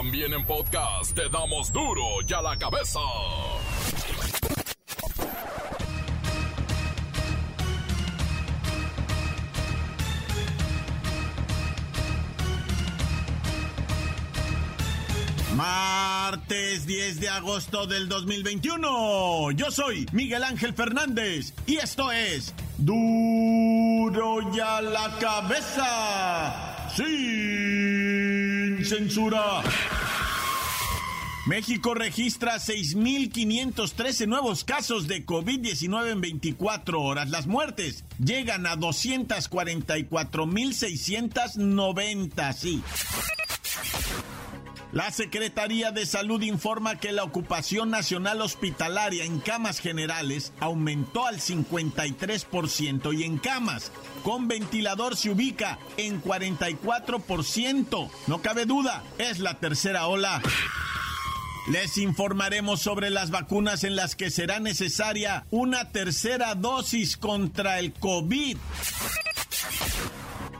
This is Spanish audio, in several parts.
También en podcast te damos duro y a la cabeza. Martes 10 de agosto del 2021. Yo soy Miguel Ángel Fernández y esto es Duro y a la cabeza. Sin censura. México registra 6.513 nuevos casos de COVID-19 en 24 horas. Las muertes llegan a 244.690, sí. La Secretaría de Salud informa que la ocupación nacional hospitalaria en camas generales aumentó al 53% y en camas con ventilador se ubica en 44%. No cabe duda, es la tercera ola. Les informaremos sobre las vacunas en las que será necesaria una tercera dosis contra el COVID.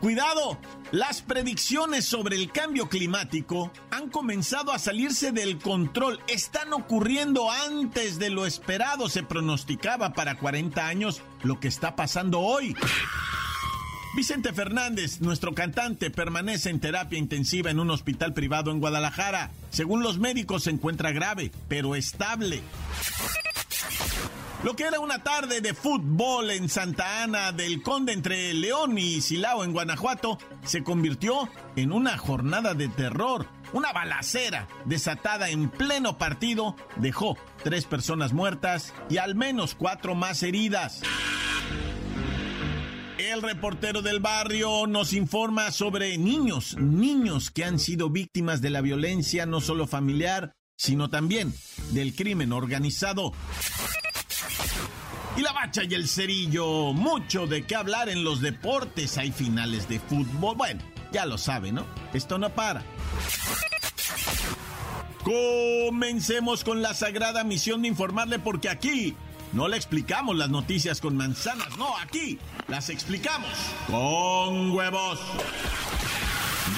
Cuidado, las predicciones sobre el cambio climático han comenzado a salirse del control. Están ocurriendo antes de lo esperado. Se pronosticaba para 40 años lo que está pasando hoy. Vicente Fernández, nuestro cantante, permanece en terapia intensiva en un hospital privado en Guadalajara. Según los médicos se encuentra grave, pero estable. Lo que era una tarde de fútbol en Santa Ana del Conde entre León y Silao en Guanajuato se convirtió en una jornada de terror. Una balacera desatada en pleno partido dejó tres personas muertas y al menos cuatro más heridas. El reportero del barrio nos informa sobre niños, niños que han sido víctimas de la violencia no solo familiar, sino también del crimen organizado. Y la bacha y el cerillo, mucho de qué hablar en los deportes, hay finales de fútbol, bueno, ya lo sabe, ¿no? Esto no para. Comencemos con la sagrada misión de informarle porque aquí no le explicamos las noticias con manzanas, no, aquí las explicamos con huevos.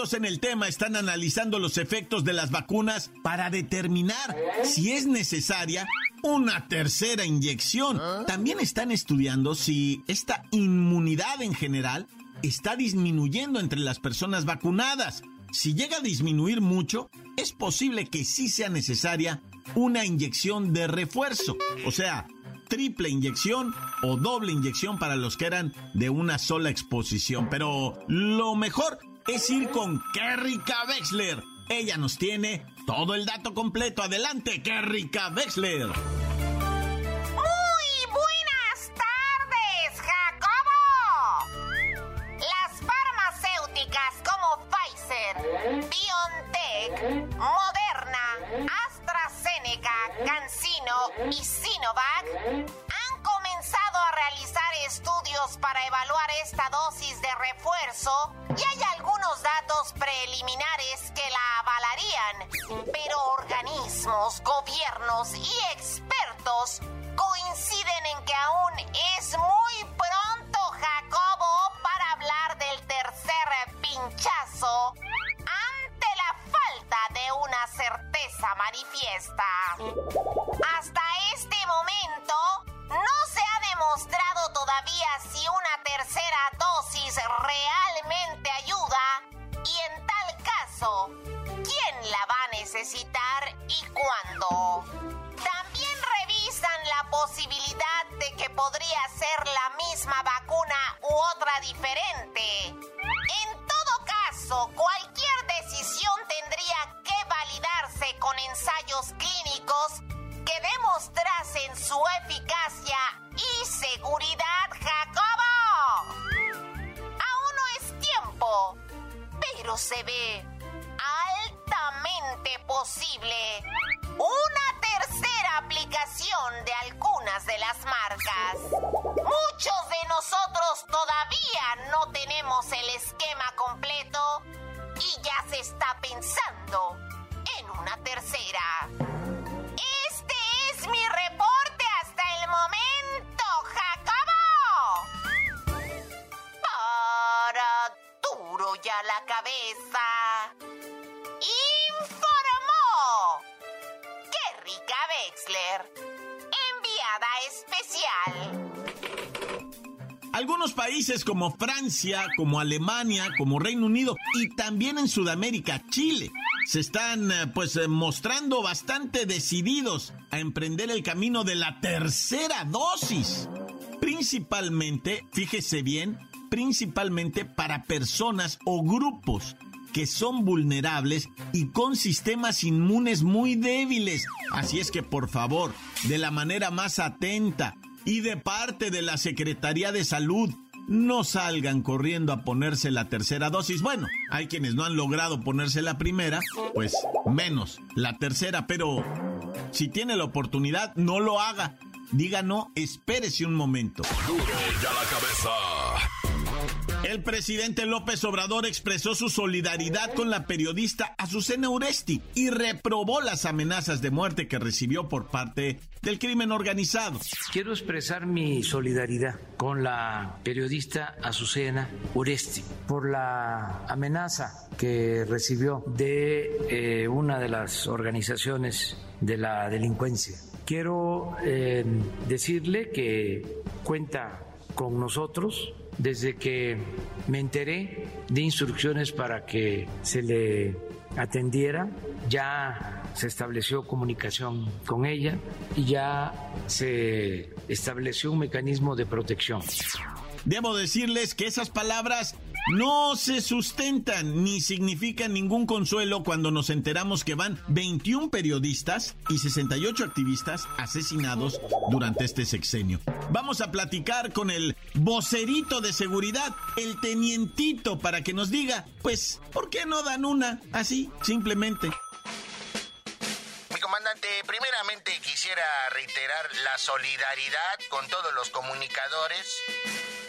En el tema están analizando los efectos de las vacunas para determinar si es necesaria una tercera inyección. También están estudiando si esta inmunidad en general está disminuyendo entre las personas vacunadas. Si llega a disminuir mucho, es posible que sí sea necesaria una inyección de refuerzo, o sea, triple inyección o doble inyección para los que eran de una sola exposición. Pero lo mejor es ir con Kerrika Wexler. Ella nos tiene todo el dato completo. Adelante, Kerrika Wexler. Muy buenas tardes, Jacobo. Las farmacéuticas como Pfizer, BioNTech, Moderna, AstraZeneca, CanSino y Sinovac para evaluar esta dosis de refuerzo y hay algunos datos preliminares que la avalarían, pero organismos, gobiernos y expertos coinciden en que aún es muy pronto, Jacobo, para hablar del tercer pinchazo ante la falta de una certeza manifiesta. Hasta este momento, no se ha demostrado todavía si una tercera dosis realmente ayuda y en tal caso, ¿quién la va a necesitar y cuándo? También revisan la posibilidad de que podría ser la misma vacuna u otra diferente. En todo caso, cualquier decisión tendría que validarse con ensayos clínicos que demostrasen su eficacia Se ve altamente posible una tercera aplicación de algunas de las marcas. Muchos de nosotros todavía no tenemos el esquema completo y ya se está pensando en una tercera. La cabeza. Informó Kerrika Wexler, enviada especial. Algunos países como Francia, como Alemania, como Reino Unido y también en Sudamérica, Chile, se están eh, pues eh, mostrando bastante decididos a emprender el camino de la tercera dosis. Principalmente, fíjese bien, principalmente para personas o grupos que son vulnerables y con sistemas inmunes muy débiles. Así es que por favor, de la manera más atenta y de parte de la Secretaría de Salud, no salgan corriendo a ponerse la tercera dosis. Bueno, hay quienes no han logrado ponerse la primera, pues menos la tercera, pero si tiene la oportunidad, no lo haga. Diga no, espérese un momento. Duro ya la cabeza. El presidente López Obrador expresó su solidaridad con la periodista Azucena Uresti y reprobó las amenazas de muerte que recibió por parte del crimen organizado. Quiero expresar mi solidaridad con la periodista Azucena Uresti por la amenaza que recibió de eh, una de las organizaciones de la delincuencia. Quiero eh, decirle que cuenta con nosotros desde que me enteré de instrucciones para que se le atendiera, ya se estableció comunicación con ella y ya se estableció un mecanismo de protección. Debo decirles que esas palabras no se sustentan ni significan ningún consuelo cuando nos enteramos que van 21 periodistas y 68 activistas asesinados durante este sexenio. Vamos a platicar con el vocerito de seguridad, el tenientito, para que nos diga, pues, ¿por qué no dan una así, simplemente? Mi comandante, primeramente quisiera reiterar la solidaridad con todos los comunicadores,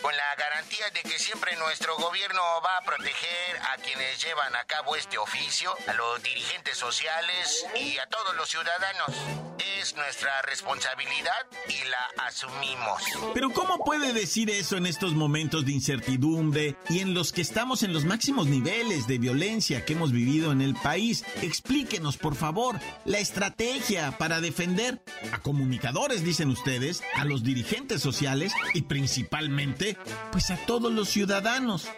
con la garantía de que siempre nuestro gobierno va a proteger a quienes llevan a cabo este oficio, a los dirigentes sociales y a todos los ciudadanos. Es nuestra responsabilidad y la asumimos. Pero ¿cómo puede decir eso en estos momentos de incertidumbre y en los que estamos en los máximos niveles de violencia que hemos vivido en el país? Explíquenos, por favor, la estrategia para defender a comunicadores, dicen ustedes, a los dirigentes sociales y principalmente, pues a todos los ciudadanos.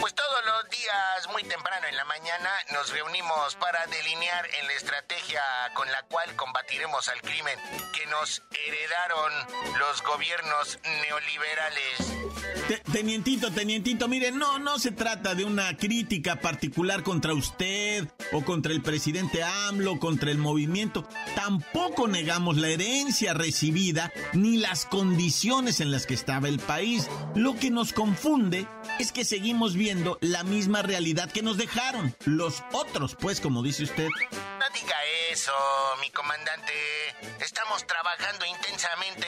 Pues todos los días, muy temprano en la mañana, nos reunimos para delinear en la estrategia con la cual combatiremos al crimen que nos heredaron los gobiernos neoliberales. Te- Tenientito, tenientito, mire, no, no se trata de una crítica particular contra usted o contra el presidente AMLO, contra el movimiento. Tampoco negamos la herencia recibida ni las condiciones en las que estaba el país. Lo que nos confunde es que seguimos viendo la misma realidad que nos dejaron. Los otros, pues, como dice usted. No diga eso, mi comandante. Estamos trabajando intensamente.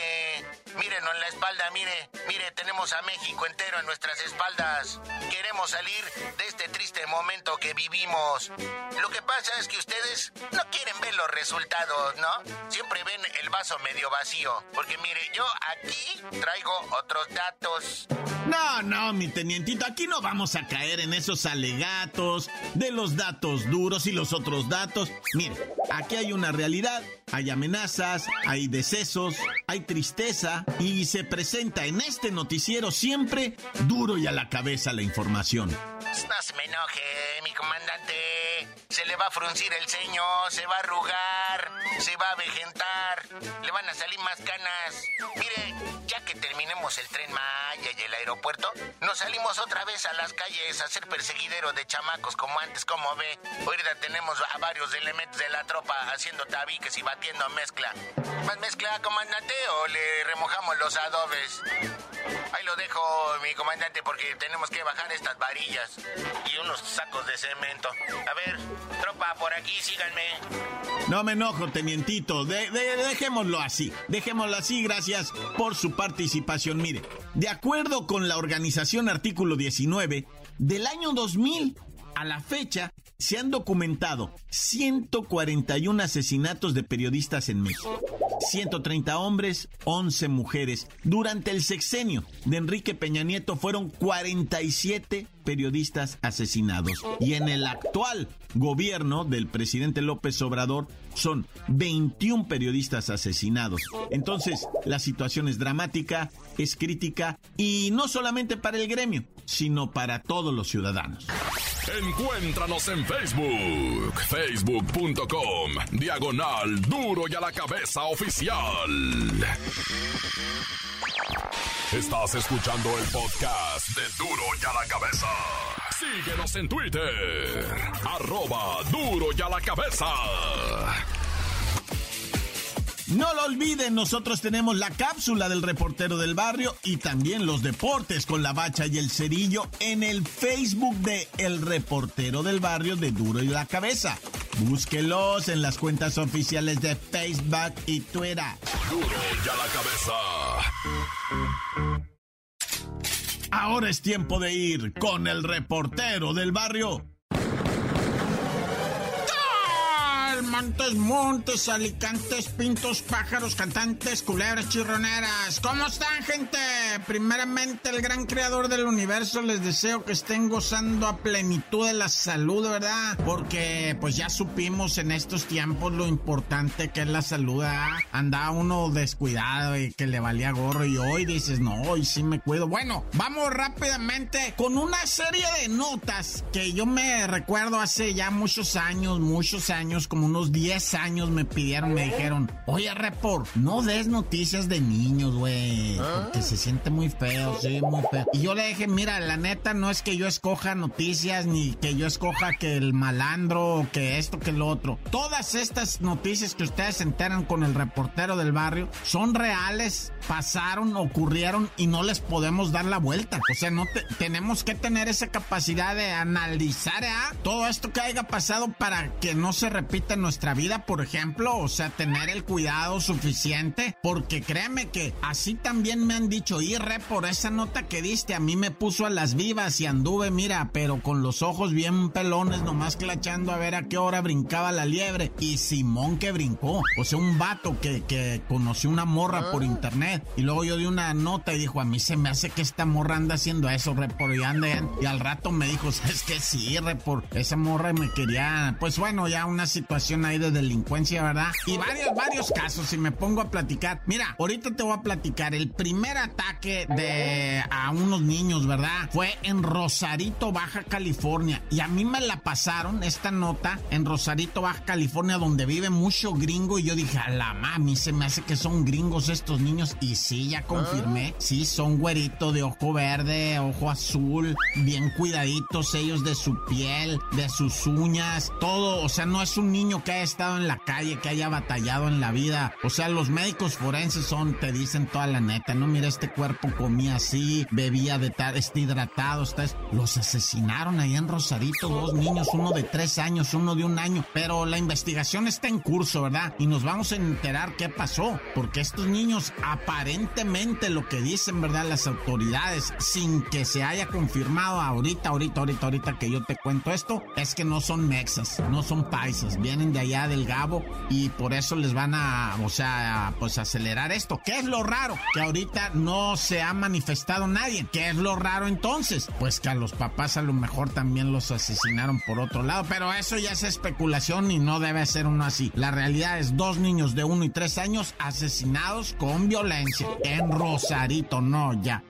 Mírenos en la espalda, mire, mire, tenemos a México entero en nuestras espaldas. Queremos salir de este triste momento que vivimos. Lo que pasa es que ustedes no quieren ver los resultados, ¿no? Siempre ven el vaso medio vacío. Porque mire, yo aquí traigo otros datos. No, no, mi tenientito, aquí no vamos a caer en esos alegatos de los datos duros y los otros datos. Mire, aquí hay una realidad, hay amenazas, hay decesos, hay tristeza y se presenta en este noticiero siempre duro y a la cabeza la información. No se me enoje, mi comandante. Se le va a fruncir el ceño, se va a arrugar, se va a vegetar, le van a salir más canas. Mire, ya que terminemos el tren Maya y el aeropuerto, nos salimos otra vez a las calles a hacer perseguidero de chamacos como antes, como ve. Ahorita tenemos a varios elementos de la tropa haciendo tabiques y batiendo mezcla. ¿Más mezcla, comandante, o le remojamos los adobes? Ahí lo dejo, mi comandante, porque tenemos que bajar estas varillas y unos sacos de cemento. A ver, tropa, por aquí, síganme. No me enojo, tenientito. dejémoslo así. Dejémoslo así, gracias por su participación. Mire, de acuerdo con la organización Artículo 19, del año 2000 a la fecha se han documentado 141 asesinatos de periodistas en México. 130 hombres, 11 mujeres. Durante el sexenio de Enrique Peña Nieto fueron 47 periodistas asesinados. Y en el actual gobierno del presidente López Obrador son 21 periodistas asesinados. Entonces, la situación es dramática, es crítica y no solamente para el gremio, sino para todos los ciudadanos. Encuéntranos en Facebook, facebook.com, diagonal duro y a la cabeza oficial. Estás escuchando el podcast de duro y a la cabeza. Síguenos en Twitter, arroba duro y a la cabeza. No lo olviden, nosotros tenemos la cápsula del reportero del barrio y también los deportes con la bacha y el cerillo en el Facebook de El Reportero del Barrio de Duro y la Cabeza. Búsquelos en las cuentas oficiales de Facebook y Twitter. Duro y a la Cabeza. Ahora es tiempo de ir con el reportero del barrio montes, alicantes, pintos, pájaros, cantantes, culebras, chirroneras. ¿Cómo están, gente? Primeramente, el gran creador del universo, les deseo que estén gozando a plenitud de la salud, ¿verdad? Porque, pues ya supimos en estos tiempos lo importante que es la salud. Andaba uno descuidado y que le valía gorro y hoy dices, no, hoy sí me cuido. Bueno, vamos rápidamente con una serie de notas que yo me recuerdo hace ya muchos años, muchos años, como unos 10 años me pidieron, me dijeron, oye, Report, no des noticias de niños, güey, porque se siente muy feo, sí, muy feo. Y yo le dije, mira, la neta no es que yo escoja noticias, ni que yo escoja que el malandro, que esto, que lo otro. Todas estas noticias que ustedes se enteran con el reportero del barrio son reales, pasaron, ocurrieron y no les podemos dar la vuelta. O sea, no tenemos que tener esa capacidad de analizar ¿eh? todo esto que haya pasado para que no se repita en vida, por ejemplo, o sea, tener el cuidado suficiente, porque créeme que así también me han dicho, y re por esa nota que diste, a mí me puso a las vivas y anduve, mira, pero con los ojos bien pelones, nomás clachando a ver a qué hora brincaba la liebre, y Simón que brincó, o sea, un vato que, que conoció una morra por internet, y luego yo di una nota y dijo, a mí se me hace que esta morra anda haciendo eso, re por y anda, y al rato me dijo, es que sí, re por esa morra me quería, pues bueno, ya una situación ahí de delincuencia, ¿verdad? Y varios, varios casos, si me pongo a platicar. Mira, ahorita te voy a platicar. El primer ataque de a unos niños, ¿verdad? Fue en Rosarito, Baja California. Y a mí me la pasaron esta nota en Rosarito, Baja California, donde vive mucho gringo. Y yo dije, a la mami, se me hace que son gringos estos niños. Y sí, ya confirmé. Sí, son güeritos de ojo verde, ojo azul, bien cuidaditos ellos de su piel, de sus uñas, todo. O sea, no es un niño que haya estado en la calle, que haya batallado en la vida. O sea, los médicos forenses son, te dicen toda la neta, no, mira, este cuerpo comía así, bebía de tal, está hidratado, está... Los asesinaron ahí en Rosarito, dos niños, uno de tres años, uno de un año. Pero la investigación está en curso, ¿verdad? Y nos vamos a enterar qué pasó, porque estos niños aparentemente lo que dicen, ¿verdad? Las autoridades, sin que se haya confirmado ahorita, ahorita, ahorita, ahorita que yo te cuento esto, es que no son mexas, no son paisas, vienen de allá del Gabo y por eso les van a, o sea, pues acelerar esto. ¿Qué es lo raro? Que ahorita no se ha manifestado nadie. ¿Qué es lo raro entonces? Pues que a los papás a lo mejor también los asesinaron por otro lado, pero eso ya es especulación y no debe ser uno así. La realidad es dos niños de uno y tres años asesinados con violencia en Rosarito, no ya.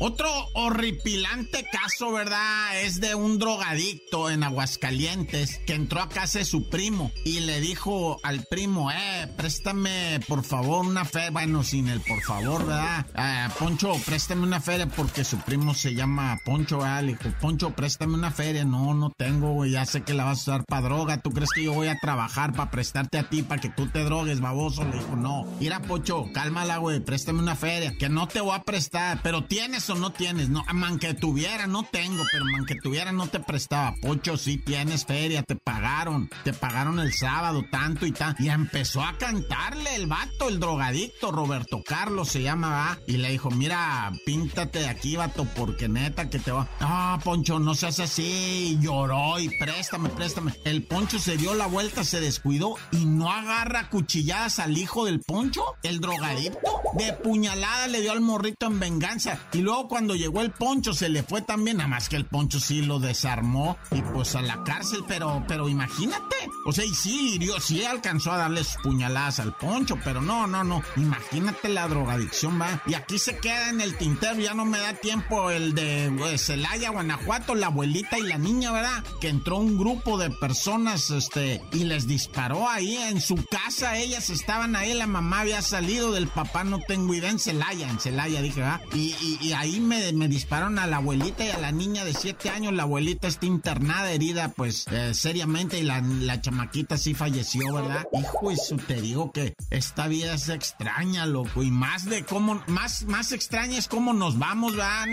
Otro horripilante caso, ¿verdad? Es de un drogadicto en Aguascalientes que entró a casa de su primo y le dijo al primo, eh, préstame por favor una fe. Bueno, sin el por favor, ¿verdad? Eh, Poncho, préstame una feria porque su primo se llama Poncho, ¿verdad? Le dijo, Poncho, préstame una feria. No, no tengo, güey, ya sé que la vas a usar para droga. ¿Tú crees que yo voy a trabajar para prestarte a ti para que tú te drogues, baboso? Le dijo, no. Mira, Poncho, cálmala, güey, préstame una feria. Que no te voy a prestar, pero tienes no tienes. No, man que tuviera, no tengo, pero man que tuviera no te prestaba. Pocho, sí tienes feria, te pagaron. Te pagaron el sábado tanto y tanto. Y empezó a cantarle el vato, el drogadicto, Roberto Carlos se llama, ¿va? Y le dijo, mira, píntate de aquí, vato, porque neta que te va. Ah, Poncho, no seas así. lloró y préstame, préstame. El Poncho se dio la vuelta, se descuidó y no agarra cuchilladas al hijo del Poncho, el drogadicto. De puñalada le dio al morrito en venganza. Y luego cuando llegó el Poncho se le fue también, nada más que el Poncho sí lo desarmó y pues a la cárcel, pero, pero imagínate. O sea, y sí hirió, sí alcanzó a darle sus puñaladas al Poncho, pero no, no, no. Imagínate la drogadicción, va. Y aquí se queda en el tintero, ya no me da tiempo el de pues, Celaya, Guanajuato, la abuelita y la niña, ¿verdad? Que entró un grupo de personas, este, y les disparó ahí en su casa. Ellas estaban ahí, la mamá había salido del papá, no tengo idea, en Celaya, en Celaya, dije, ¿verdad? Y, y, ahí me, me, dispararon a la abuelita y a la niña de 7 años. La abuelita está internada, herida, pues, eh, seriamente, y la, la chamaquita sí falleció, ¿verdad? Hijo, eso te digo que esta vida es extraña, loco, y más de cómo, más, más extraña es cómo nos vamos, ¿verdad?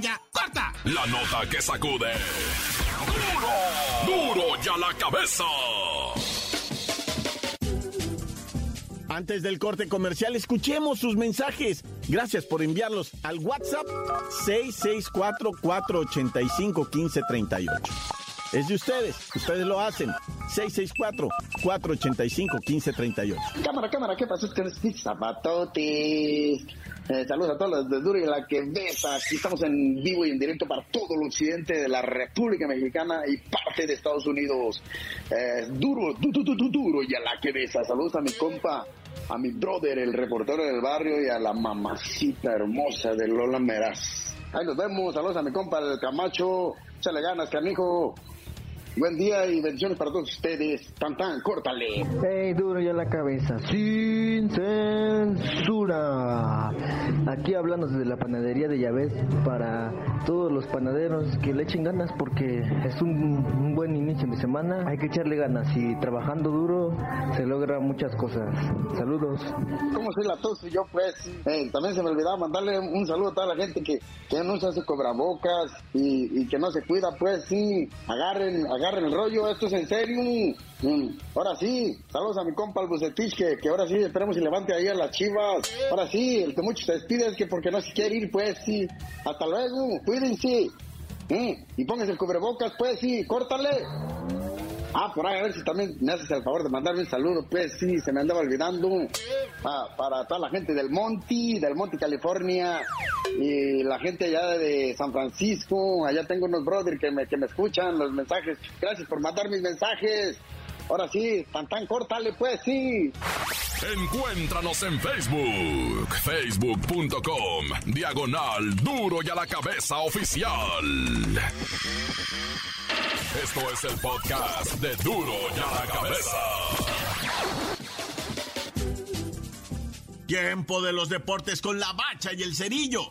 ya, corta. La nota que sacude. ¡Duro! ¡Duro ya la cabeza! Antes del corte comercial, escuchemos sus mensajes. Gracias por enviarlos al WhatsApp 664-485-1538. Es de ustedes, ustedes lo hacen. 664-485-1538. Cámara, cámara, ¿qué pasó? Zapatotes. Eh, saludos a todos los de Duro y la que besa. Aquí estamos en vivo y en directo para todo el occidente de la República Mexicana y parte de Estados Unidos. Eh, duro, du, du, du, duro y a la que besa. Saludos a mi compa, a mi brother, el reportero del barrio y a la mamacita hermosa de Lola Meraz. Ahí nos vemos. Saludos a mi compa, el Camacho. Échale ganas, canijo. Buen día y bendiciones para todos ustedes. Tan tan, córtale. Hey, duro ya la cabeza. Sin censura. Aquí hablando desde la panadería de Llaves para todos los panaderos que le echen ganas porque es un, buen inicio de semana. Hay que echarle ganas y trabajando duro se logra muchas cosas. Saludos. ¿Cómo soy la tos? Yo pues eh, también se me olvidaba mandarle un saludo a toda la gente que, que no se hace cobrabocas y, y que no se cuida. Pues sí, agarren, agarren agarren el rollo, esto es en serio. Ahora sí, saludos a mi compa el Bucetich, que, que ahora sí esperemos y levante ahí a las chivas. Ahora sí, el que mucho se despide es que porque no se quiere ir, pues sí. Hasta luego, cuídense. Mm, y pónganse el cubrebocas, pues sí, córtale. Ah, por ahí, a ver si también me haces el favor de mandarme un saludo, pues sí, se me andaba olvidando. Ah, para toda la gente del Monte, del Monte, California, y la gente allá de San Francisco, allá tengo unos brothers que me, que me escuchan los mensajes. Gracias por mandar mis mensajes. Ahora sí, tan tan córtale pues, sí. Encuéntranos en Facebook, facebook.com, diagonal duro y a la cabeza oficial. Esto es el podcast de duro y a la cabeza. Tiempo de los deportes con la bacha y el cerillo.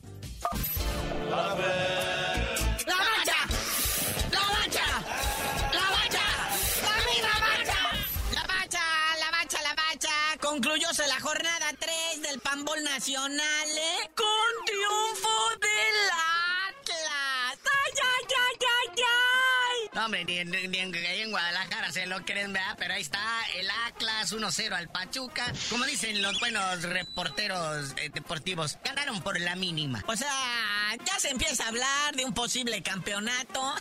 concluyóse la jornada 3 del Pambol Nacional, ¿eh? Con triunfo ay! No, hombre, ni, en, Guadalajara se lo creen, ¿verdad? Pero ahí está el Atlas 1-0 al Pachuca. Como dicen los buenos reporteros eh, deportivos, ganaron por la mínima. O sea, ya se empieza a hablar de un posible campeonato.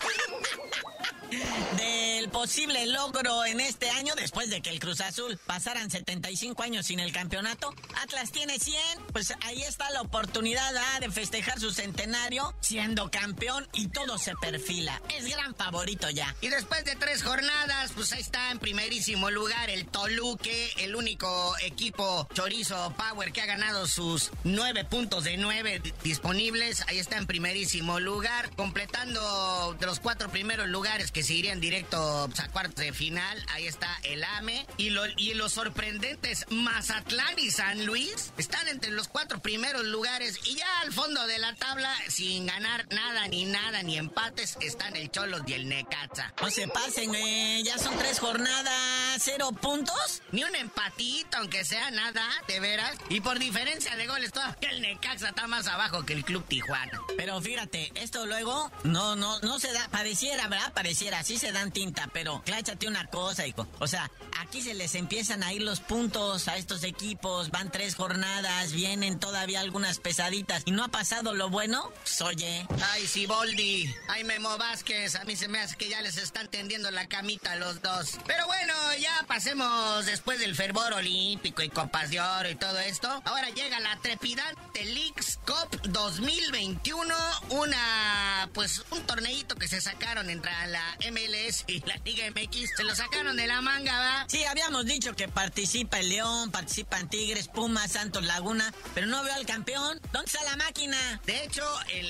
de el posible logro en este año después de que el Cruz Azul pasaran 75 años sin el campeonato. Atlas tiene 100, pues ahí está la oportunidad ¿ah? de festejar su centenario siendo campeón y todo se perfila. Es gran favorito ya. Y después de tres jornadas, pues ahí está en primerísimo lugar el Toluque, el único equipo chorizo Power que ha ganado sus nueve puntos de nueve disponibles. Ahí está en primerísimo lugar, completando los cuatro primeros lugares que se irían directo pues, a cuartos de final. Ahí está el AME. Y, lo, y los sorprendentes Mazatlán y San Luis están entre los cuatro primeros lugares. Y ya al fondo de la tabla, sin ganar nada, ni nada, ni empates, están el Cholos y el Necaxa. No se pasen, eh. ya son tres jornadas, cero puntos. Ni un empatito, aunque sea nada, de veras. Y por diferencia de goles, todo, el Necaxa está más abajo que el Club Tijuana. Pero fíjate, esto luego no, no, no se da, pareciera, ¿verdad? Pareciera, sí se dan tinta, pero cláchate una cosa, hijo. O sea, aquí se les empiezan a ir los puntos a estos equipos, van tres jornadas, vienen todavía algunas pesaditas y no ha pasado lo bueno, pues, oye. Ay, Siboldi, ay, Memo Vázquez, a mí se me hace que ya les están tendiendo la camita a los dos. Pero bueno, ya pasemos después del fervor olímpico y copas de oro y todo esto. Ahora llega la trepidante Leagues Cup 2021, una, pues, un torneito que se sacaron entre la MLS y la Liga MX. Se lo sacaron de la manga, ¿va? Sí, habíamos dicho que participa el León, participan Tigres, Pumas, Santos Laguna, pero no veo al campeón. ¿Dónde está la máquina? De hecho,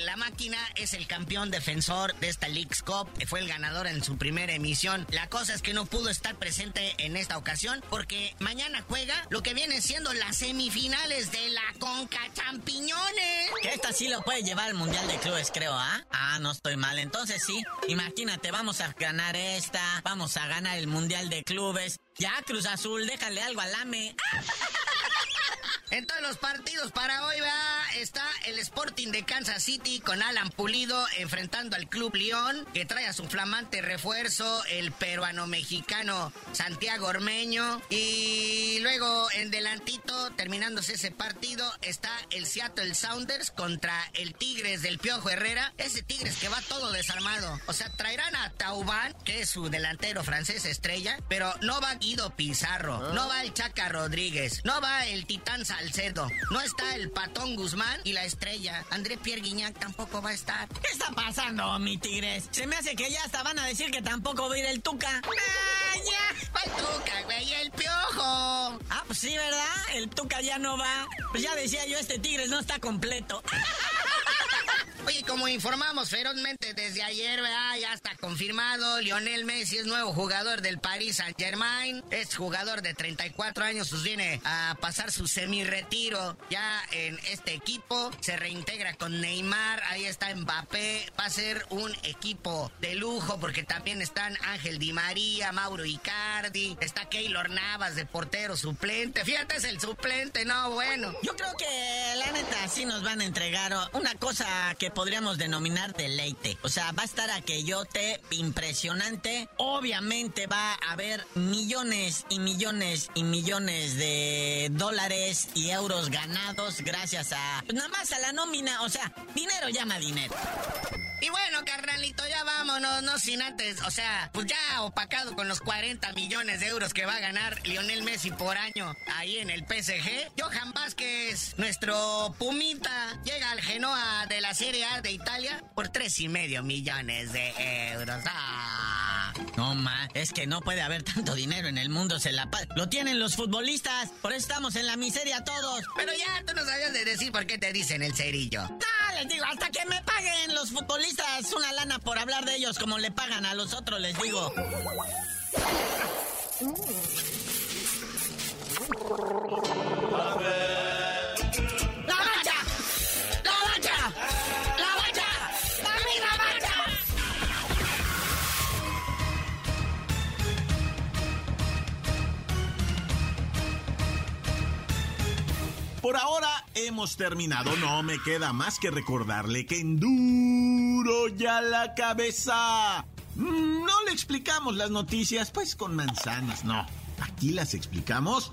la máquina es el campeón defensor de esta Leagues Cup. Fue el ganador en su primera emisión. La cosa es que no pudo estar presente en esta ocasión porque mañana juega lo que viene siendo las semifinales de la Conca Champiñones. Que esta sí lo puede llevar al Mundial de Clubes, creo, ¿ah? Ah, no estoy mal. Entonces sí, imagínate, vamos a ganar esta, vamos a ganar el Mundial de Clubes. Ya, Cruz Azul, déjale algo al AME. En todos los partidos para hoy va, está el Sporting de Kansas City con Alan Pulido enfrentando al Club León, que trae a su flamante refuerzo el peruano-mexicano Santiago Ormeño. Y luego en delantito, terminándose ese partido, está el Seattle Sounders contra el Tigres del Piojo Herrera. Ese Tigres que va todo desarmado. O sea, traerán a Taubán, que es su delantero francés estrella, pero no va Guido Pizarro, no va el Chaca Rodríguez, no va el Titán Salcedo, no está el Patón Guzmán y la estrella. André Pierre Guignac tampoco va a estar. ¿Qué está pasando, mi Tigres? Se me hace que ya hasta van a decir que tampoco va a ir el Tuca. ¡Ah, ya! ¿Cuál Tuca, güey? ¡El Piojo! Ah, pues sí, ¿verdad? El Tuca ya no va. Pues ya decía yo, este Tigres no está completo. Oye, como informamos ferozmente desde ayer, ¿verdad? ya está confirmado. Lionel Messi es nuevo jugador del Paris Saint Germain. Es jugador de 34 años, pues viene a pasar su semi-retiro ya en este equipo. Se reintegra con Neymar, ahí está Mbappé. Va a ser un equipo de lujo porque también están Ángel Di María, Mauro Icardi. Está Keylor Navas de portero suplente. Fíjate, es el suplente, no, bueno. Yo creo que la neta sí nos van a entregar una cosa que podríamos denominar deleite. O sea, va a estar aquellote impresionante. Obviamente va a haber millones y millones y millones de dólares y euros ganados gracias a... Pues nada más a la nómina. O sea, dinero llama dinero. Y bueno, carnalito, ya vámonos, no sin antes, o sea, pues ya opacado con los 40 millones de euros que va a ganar Lionel Messi por año ahí en el PSG. Johan Vázquez, nuestro Pumita, llega al Genoa de la Serie A de Italia por tres y medio millones de euros. ¡Ah! No, ma, es que no puede haber tanto dinero en el mundo, se la Lo tienen los futbolistas, por eso estamos en la miseria todos. Pero ya tú no sabías de decir por qué te dicen el cerillo. No, les digo, hasta que me paguen los futbolistas una lana por hablar de ellos como le pagan a los otros, les digo. Por ahora hemos terminado. No me queda más que recordarle que en duro ya la cabeza. No le explicamos las noticias pues con manzanas, no. Aquí las explicamos